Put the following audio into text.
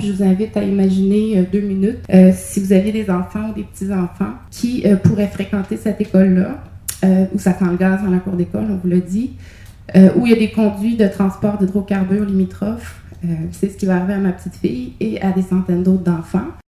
Je vous invite à imaginer euh, deux minutes euh, si vous aviez des enfants ou des petits-enfants qui euh, pourraient fréquenter cette école-là, où ça sent le gaz dans la cour d'école, on vous l'a dit, où il y a des conduits de transport d'hydrocarbures limitrophes. C'est ce qui va arriver à ma petite fille et à des centaines d'autres d'enfants.